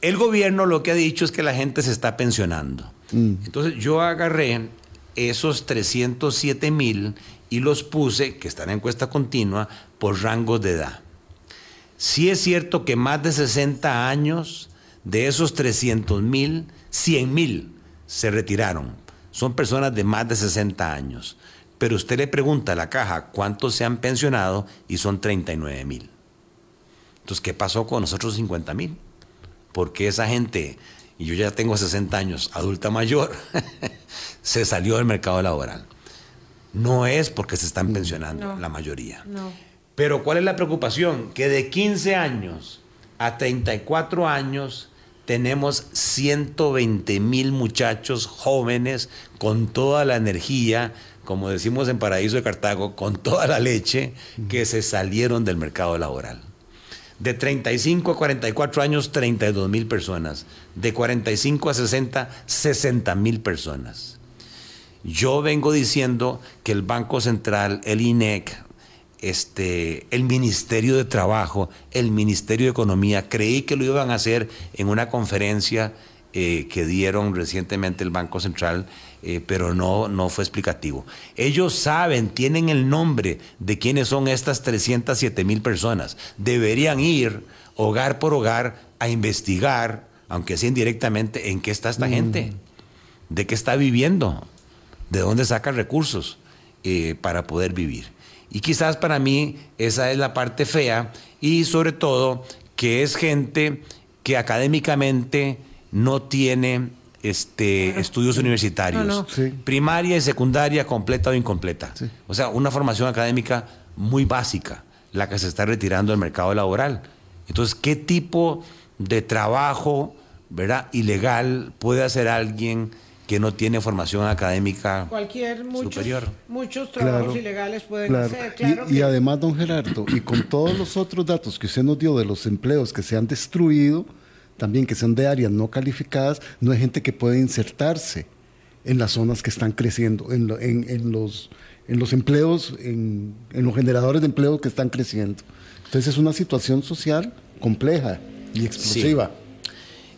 El gobierno lo que ha dicho es que la gente se está pensionando. Mm. Entonces yo agarré esos 307 mil y los puse, que están en encuesta continua, por rangos de edad. Sí es cierto que más de 60 años de esos 300 mil, 100 mil se retiraron. Son personas de más de 60 años. Pero usted le pregunta a la caja cuántos se han pensionado y son 39 mil. Entonces, ¿qué pasó con nosotros 50 mil? Porque esa gente, y yo ya tengo 60 años, adulta mayor, se salió del mercado laboral. No es porque se están pensionando la mayoría. No. Pero ¿cuál es la preocupación? Que de 15 años a 34 años tenemos 120 mil muchachos jóvenes con toda la energía, como decimos en Paraíso de Cartago, con toda la leche, que se salieron del mercado laboral. De 35 a 44 años, 32 mil personas. De 45 a 60, 60 mil personas. Yo vengo diciendo que el Banco Central, el INEC, este, el Ministerio de Trabajo, el Ministerio de Economía. Creí que lo iban a hacer en una conferencia eh, que dieron recientemente el Banco Central, eh, pero no, no fue explicativo. Ellos saben, tienen el nombre de quiénes son estas 307 mil personas. Deberían ir hogar por hogar a investigar, aunque sea indirectamente, en qué está esta mm. gente, de qué está viviendo, de dónde saca recursos eh, para poder vivir. Y quizás para mí esa es la parte fea y sobre todo que es gente que académicamente no tiene este, estudios universitarios, primaria y secundaria completa o incompleta. O sea, una formación académica muy básica, la que se está retirando del mercado laboral. Entonces, ¿qué tipo de trabajo ¿verdad? ilegal puede hacer alguien? Que no tiene formación académica Cualquier, muchos, superior. Muchos trabajos ilegales pueden hacer. y, además, don Gerardo, y con todos los otros datos que usted nos dio de los empleos que se han destruido, también que son de áreas no calificadas, no hay gente que puede insertarse en las zonas que están creciendo, en, en, los, en los empleos, en, en los generadores de empleo que están creciendo. Entonces es una situación social compleja y explosiva.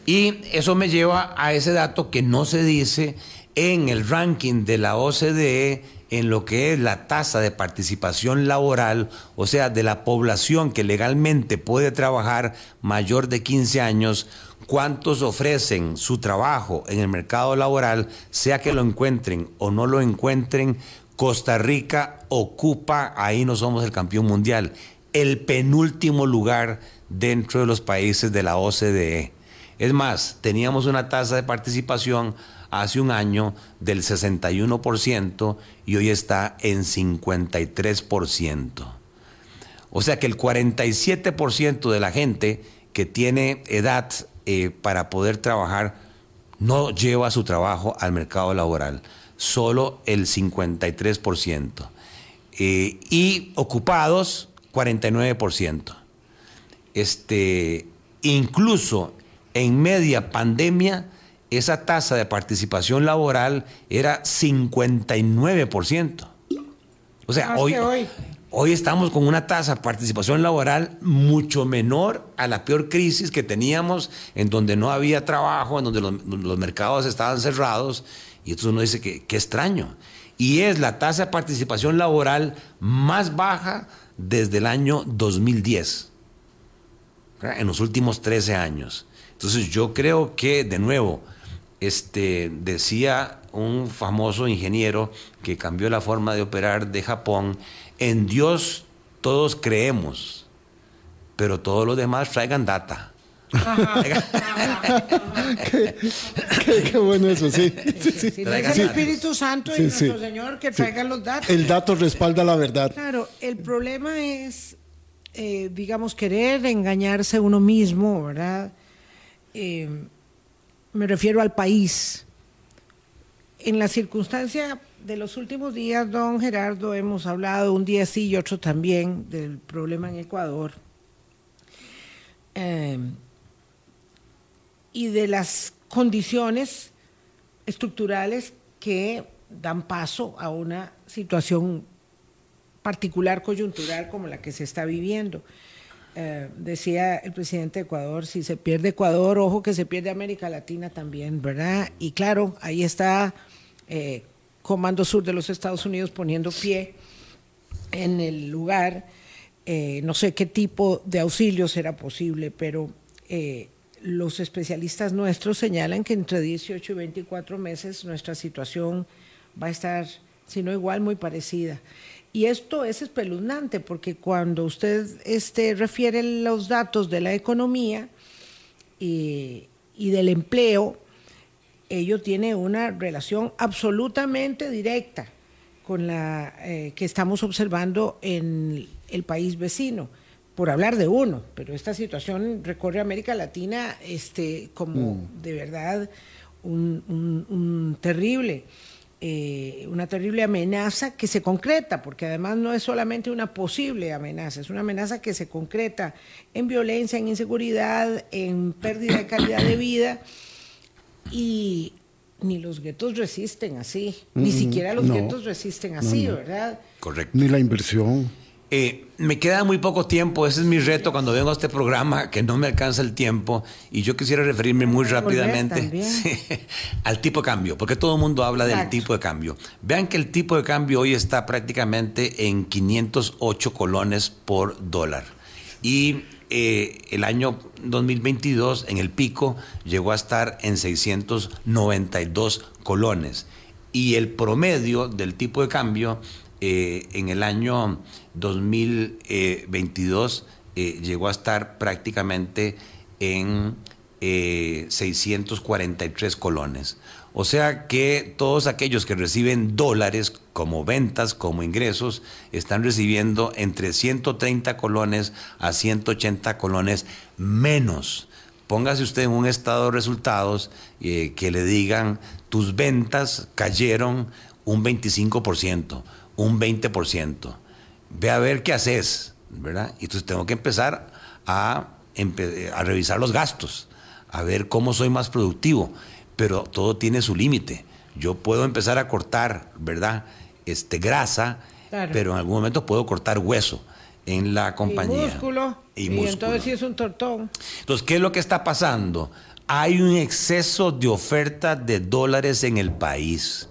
Y eso me lleva a ese dato que no se dice en el ranking de la OCDE en lo que es la tasa de participación laboral, o sea, de la población que legalmente puede trabajar mayor de 15 años, cuántos ofrecen su trabajo en el mercado laboral, sea que lo encuentren o no lo encuentren, Costa Rica ocupa, ahí no somos el campeón mundial, el penúltimo lugar dentro de los países de la OCDE. Es más, teníamos una tasa de participación hace un año del 61% y hoy está en 53%. O sea que el 47% de la gente que tiene edad eh, para poder trabajar no lleva su trabajo al mercado laboral, solo el 53%. Eh, y ocupados, 49%. Este, incluso en media pandemia, esa tasa de participación laboral era 59%. O sea, hoy, hoy. estamos con una tasa de participación laboral mucho menor a la peor crisis que teníamos, en donde no había trabajo, en donde los, mercados estaban cerrados. Y entonces uno dice que qué extraño. Y es la tasa de participación laboral más baja desde el año 2010, en los últimos 13 años. Entonces yo creo que, de nuevo, este, decía un famoso ingeniero que cambió la forma de operar de Japón, en Dios todos creemos, pero todos los demás traigan data. qué, bueno eso, sí. sí, sí. el Espíritu Santo y nuestro Señor que traigan los datos. El dato respalda la verdad. Claro, el problema es, eh, digamos, querer engañarse uno mismo, ¿verdad? Eh, me refiero al país. En la circunstancia de los últimos días, don Gerardo, hemos hablado un día sí y otro también del problema en Ecuador. Eh, y de las condiciones estructurales que dan paso a una situación particular coyuntural como la que se está viviendo. Eh, decía el presidente de Ecuador, si se pierde Ecuador, ojo que se pierde América Latina también, ¿verdad? Y claro, ahí está eh, Comando Sur de los Estados Unidos poniendo pie en el lugar. Eh, no sé qué tipo de auxilio será posible, pero los especialistas nuestros señalan que entre 18 y 24 meses nuestra situación va a estar, si no igual, muy parecida. Y esto es espeluznante porque cuando usted este, refiere los datos de la economía y, del empleo, ello tiene una relación absolutamente directa con la eh, que estamos observando en el país vecino por hablar de uno, pero esta situación recorre América Latina este, como mm. de verdad un, terrible, eh, una terrible amenaza que se concreta, porque además no es solamente una posible amenaza, es una amenaza que se concreta en violencia, en inseguridad, en pérdida de calidad de vida y ni los guetos resisten así, ni siquiera los guetos resisten así, ¿verdad? Correcto. Ni la inversión. Eh, me queda muy poco tiempo, ese es mi reto cuando vengo a este programa, que no me alcanza el tiempo, y yo quisiera referirme muy rápidamente al tipo de cambio, porque todo el mundo habla del tipo de cambio. Vean que el tipo de cambio hoy está prácticamente en 508 colones por dólar. Y eh, el año 2022, en el pico, llegó a estar en 692 colones. Y el promedio del tipo de cambio eh, en el año 2022 eh, llegó a estar prácticamente en 643 eh, colones. O sea que todos aquellos que reciben dólares como ventas, como ingresos, están recibiendo entre 130 colones a 180 colones menos. Póngase usted en un estado de resultados que le digan tus ventas cayeron un 25%, un 20%. Ve a ver qué haces, ¿verdad? Y entonces tengo que empezar a, a revisar los gastos, a ver cómo soy más productivo, pero todo tiene su límite. Yo puedo empezar a cortar, ¿verdad? Este, grasa, pero en algún momento puedo cortar hueso en la compañía. Y músculo. Y, y entonces sí es un tortón. Entonces, ¿qué es lo que está pasando? Hay un exceso de oferta de dólares en el país.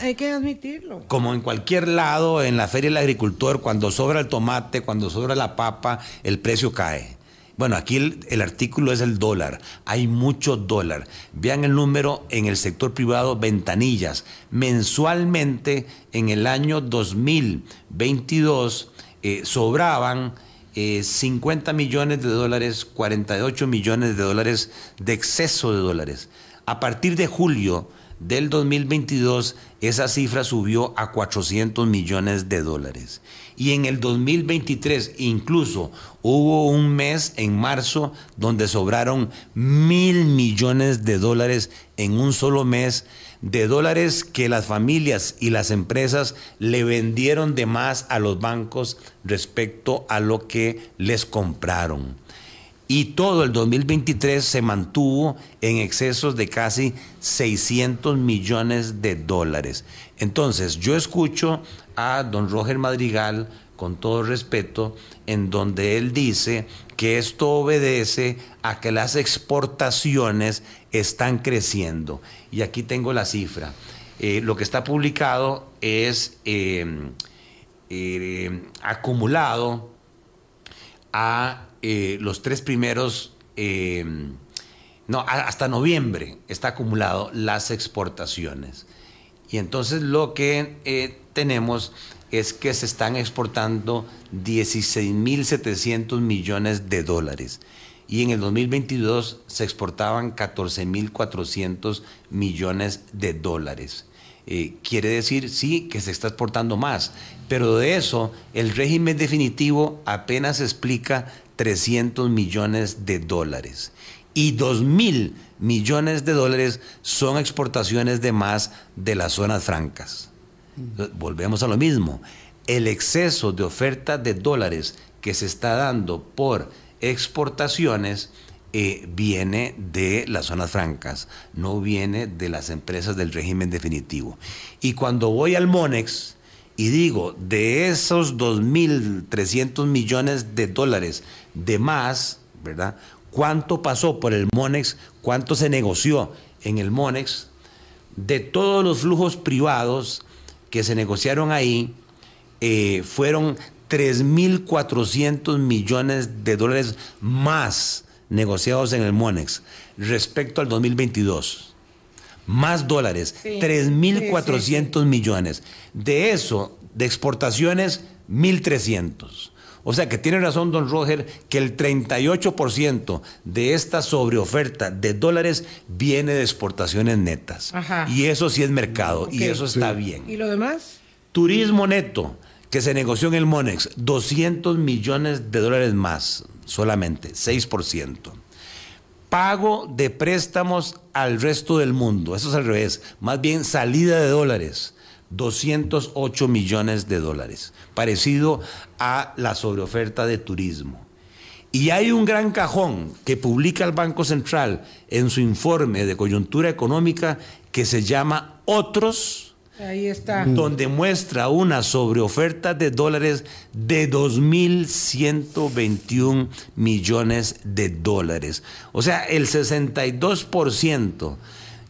Hay que, admitirlo. Como en cualquier lado, en la feria del agricultor, cuando sobra el tomate, cuando sobra la papa, el precio cae. Bueno, aquí el, artículo es el dólar. Hay mucho dólar. Vean el número en el sector privado, ventanillas. Mensualmente, en el año 2022, eh, sobraban 50 eh, millones de dólares, 48 millones de dólares de exceso de dólares. A partir de julio del 2022 esa cifra subió a 400 millones de dólares. Y en el 2023 incluso hubo un mes en marzo donde sobraron mil millones de dólares en un solo mes, de dólares que las familias y las empresas le vendieron de más a los bancos respecto a lo que les compraron y todo el 2023 se mantuvo en excesos de casi 600 millones de dólares. Entonces, yo escucho a don Roger Madrigal, con todo respeto, en donde él dice que esto obedece a que las exportaciones están creciendo. Y aquí tengo la cifra. Eh, lo que está publicado es eh, eh, acumulado a eh, los tres primeros eh, no, hasta noviembre está acumulado las exportaciones. Y entonces lo que eh, tenemos es que se están exportando 16.700 millones de dólares y en el 2022 se exportaban 14.400 millones de dólares. Quiere decir, sí, que se está exportando más, pero de eso el régimen definitivo apenas explica 300 millones de dólares. Y 2.000 millones de dólares son exportaciones de más de las zonas francas. Volvemos a lo mismo. El exceso de oferta de dólares que se está dando por exportaciones eh, viene de las zonas francas, no viene de las empresas del régimen definitivo. Y cuando voy al Monex y digo, de esos 2.300 millones de dólares de más, ¿verdad? ¿Cuánto pasó por el Monex? ¿Cuánto se negoció en el Monex? De todos los flujos privados que se negociaron ahí, eh, fueron 3.400 millones de dólares más negociados en el MONEX respecto al 2022. Más dólares, 3.400 millones. De eso, de exportaciones, 1.300. O sea que tiene razón don Roger que el 38% de esta sobreoferta de dólares viene de exportaciones netas. Y eso sí es mercado y eso está bien. ¿Y lo demás? Turismo neto, que se negoció en el Monex, 200 millones de dólares más, solamente, 6%. Pago de préstamos al resto del mundo, eso es al revés, más bien salida de dólares, 208 millones de dólares, parecido a la sobreoferta de turismo. Y hay un gran cajón que publica el Banco Central en su informe de coyuntura económica que se llama Otros Ahí está. Donde muestra una sobreoferta de dólares de 2.121 millones de dólares. O sea, el 62%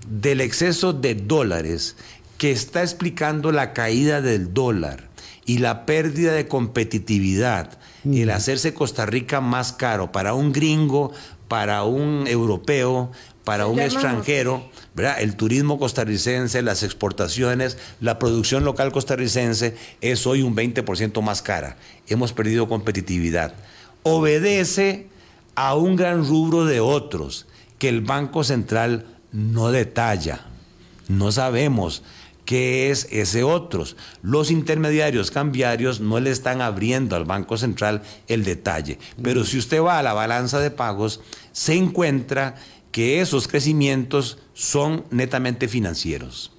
del exceso de dólares que está explicando la caída del dólar y la pérdida de competitividad, el hacerse Costa Rica más caro para un gringo, para un europeo, para un extranjero el turismo costarricense, las exportaciones, la producción local costarricense es hoy un 20% más cara. Hemos perdido competitividad. Obedece a un gran rubro de otros que el Banco Central no detalla. No sabemos qué es ese otros. Los intermediarios cambiarios no le están abriendo al Banco Central el detalle. Pero si usted va a la balanza de pagos, se encuentra que esos crecimientos son netamente financieros.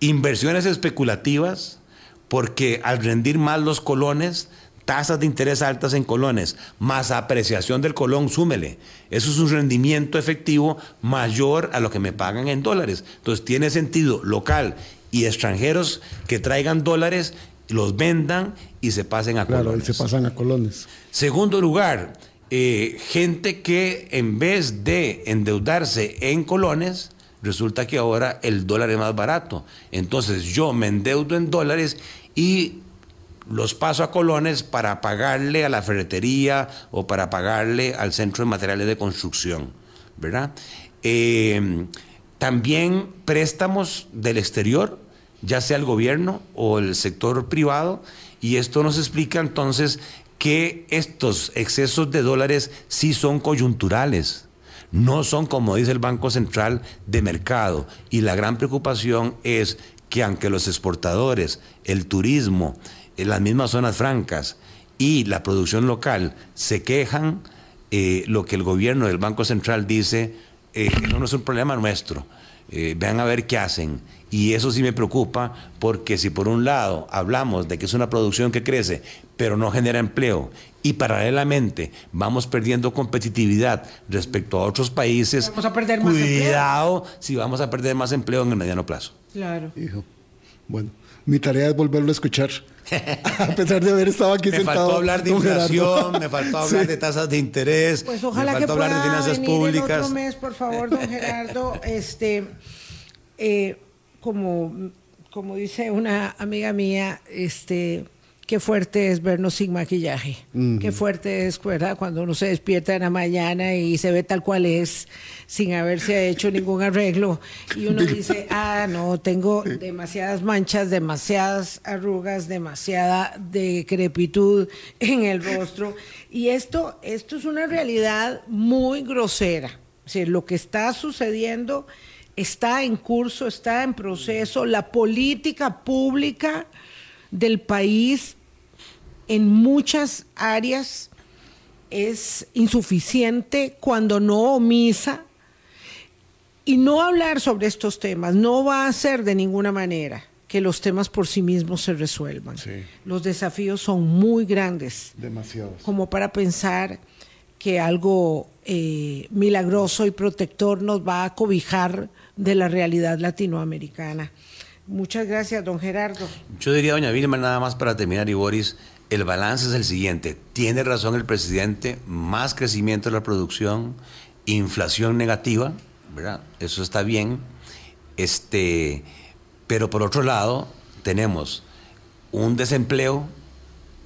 Inversiones especulativas, porque al rendir más los colones, tasas de interés altas en colones, más apreciación del colón, súmele. Eso es un rendimiento efectivo mayor a lo que me pagan en dólares. Entonces tiene sentido local y extranjeros que traigan dólares, los vendan y se pasen a claro, colones. se pasan a colones. Segundo lugar, eh, gente que en vez de endeudarse en colones, resulta que ahora el dólar es más barato. Entonces yo me endeudo en dólares y los paso a colones para pagarle a la ferretería o para pagarle al centro de materiales de construcción, ¿verdad? Eh, también préstamos del exterior, ya sea el gobierno o el sector privado, y esto nos explica entonces que estos excesos de dólares sí son coyunturales, no son, como dice el Banco Central, de mercado. Y la gran preocupación es que aunque los exportadores, el turismo, en las mismas zonas francas y la producción local se quejan, eh, lo que el gobierno del Banco Central dice, eh, no es un problema nuestro. Eh, vean a ver qué hacen. Y eso sí me preocupa porque si por un lado hablamos de que es una producción que crece, pero no genera empleo, y paralelamente vamos perdiendo competitividad respecto a otros países, vamos a perder más cuidado si vamos a perder más empleo en el mediano plazo. Claro. Hijo. Bueno, mi tarea es volverlo a escuchar. a pesar de haber estado aquí me sentado. Me faltó hablar de inflación, me faltó hablar de tasas de interés, pues ojalá me faltó que hablar de finanzas venir públicas. Otro mes, por favor, don Gerardo, este, eh, como, como dice una amiga mía, este, qué fuerte es vernos sin maquillaje. Qué fuerte es, ¿verdad? Cuando uno se despierta en la mañana y se ve tal cual es, sin haberse hecho ningún arreglo. Y uno dice, ah, no, tengo demasiadas manchas, demasiadas arrugas, demasiada decrepitud en el rostro. Y esto, esto es una realidad muy grosera. O sea, lo que está sucediendo está en curso, está en proceso. La política pública del país en muchas áreas es insuficiente cuando no omisa y no hablar sobre estos temas no va a hacer de ninguna manera que los temas por sí mismos se resuelvan. Los desafíos son muy grandes. Demasiados. Como para pensar que algo eh, milagroso y protector nos va a cobijar de la realidad latinoamericana. Muchas gracias, don Gerardo. Yo diría, doña Vilma, nada más para terminar, y Boris, el balance es el siguiente. Tiene razón el presidente, más crecimiento de la producción, inflación negativa, ¿verdad? Eso está bien. Este, pero por otro lado, tenemos un desempleo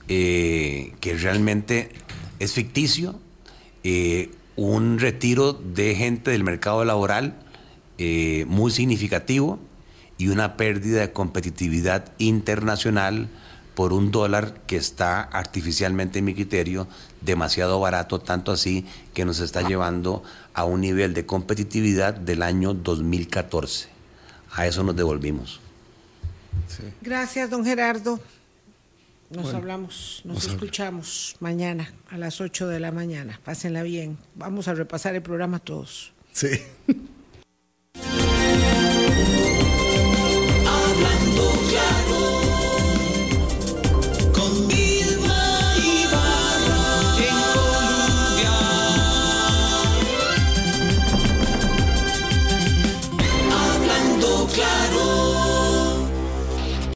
eh, que realmente es ficticio, eh, un retiro de gente del mercado laboral eh, muy significativo y una pérdida de competitividad internacional por un dólar que está artificialmente, en mi criterio, demasiado barato, tanto así que nos está llevando a un nivel de competitividad del año 2014. A eso nos devolvimos. Gracias, don Gerardo. Nos hablamos, nos, escuchamos mañana a las 8 de la mañana. Pásenla bien. Vamos a repasar el programa todos. Sí.